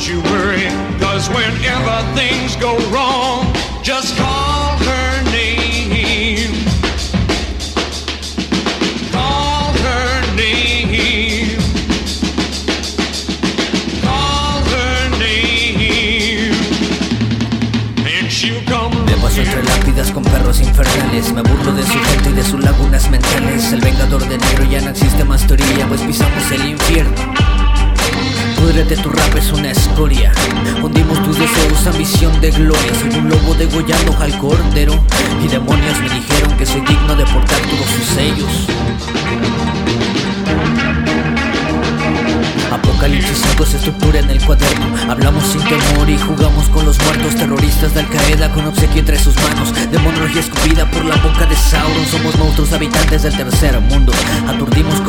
don't you worry, cause whenever things go wrong, just call her name. Call her name. Call her name. And she'll come Me paso entre lápidas con perros infernales Me burlo de su gente y de sus lagunas mentales El vengador de negro ya no existe más teoría Pues pisamos el infierno Pudrete, tu rap es una escoria. Hundimos tus deseos, ambición de gloria. Soy un lobo degollando al cordero. Y demonios me dijeron que soy digno de portar todos sus sellos. Apocalipsis 5 se estructura en el cuaderno. Hablamos sin temor y jugamos con los muertos. Terroristas de Al Qaeda con obsequio entre sus manos. Demonología escupida por la boca de Sauron. Somos monstruos habitantes del tercer mundo. Aturdimos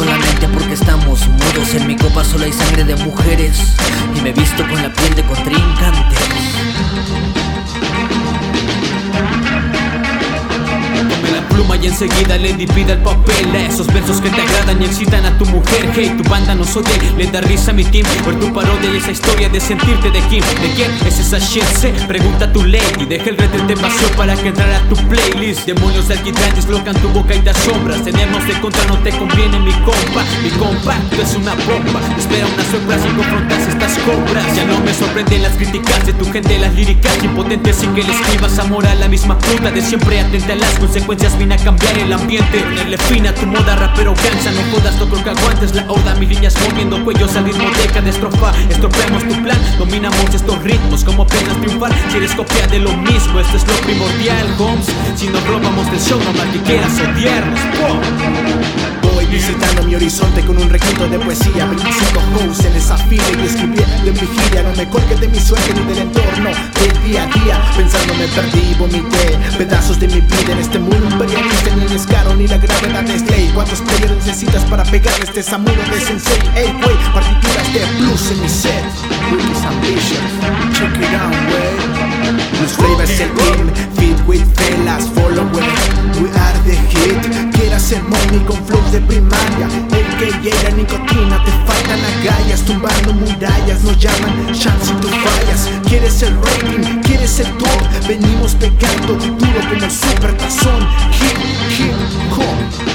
En mi copa solo hay sangre de mujeres. Y me visto con la piel de contrincantes enseguida le divida el papel A esos versos que te agradan y excitan a tu mujer. Hey, tu banda no soy le da risa a mi team Por tu parodia y esa historia de sentirte de Kim. ¿De quién es esa shit? Pregunta a tu lady Deja el retrete vacío para que entrara tu playlist. Demonios alquitrantes bloquean tu boca y te asombras Tenemos de contra, no te conviene mi compa. Mi compa, tú es una bomba. Espera una sorpresa y confrontas estas cobras Ya no me sorprenden las críticas de tu gente Las líricas impotentes sin que le escribas amor a la misma puta De siempre. Atenta a las consecuencias Vine a cambiar el ambiente. Ponerle fin a tu moda rapero cansa No jodas, no creo que aguantes la oda. Mis líneas moviendo cuellos al ritmo de estrofa. Estropeamos tu plan, dominamos estos ritmos ¿Cómo piensas triunfar? Si eres copia de lo mismo Esto es lo primordial, Holmes. Si nos robamos del show, no mal que quieras odiarnos. Visitando mi horizonte con un requinto de poesía 25 hosts en esa fila y escribiendo en vigilia No me colgues de mi suerte ni del entorno del día a día. Pensando me perdí, vomité pedazos de mi vida en este mundo imperialista En el descaro ni la gravedad es ley. ¿Cuántos players necesitas para pegar este samuro de sensei? Ey, wey, partituras de blues en mi set. Ricky's ambition, check it out, wey Blues flavor es el team, fit with fellas, follow with We are the hit, ceremonia y con de primaria. El que llega nicotina, te faltan agallas Tumbando murallas, nos llaman chance y tú fallas Quieres el rating, quieres el top Venimos pegando duro como el super tazón Hip, hip, hop.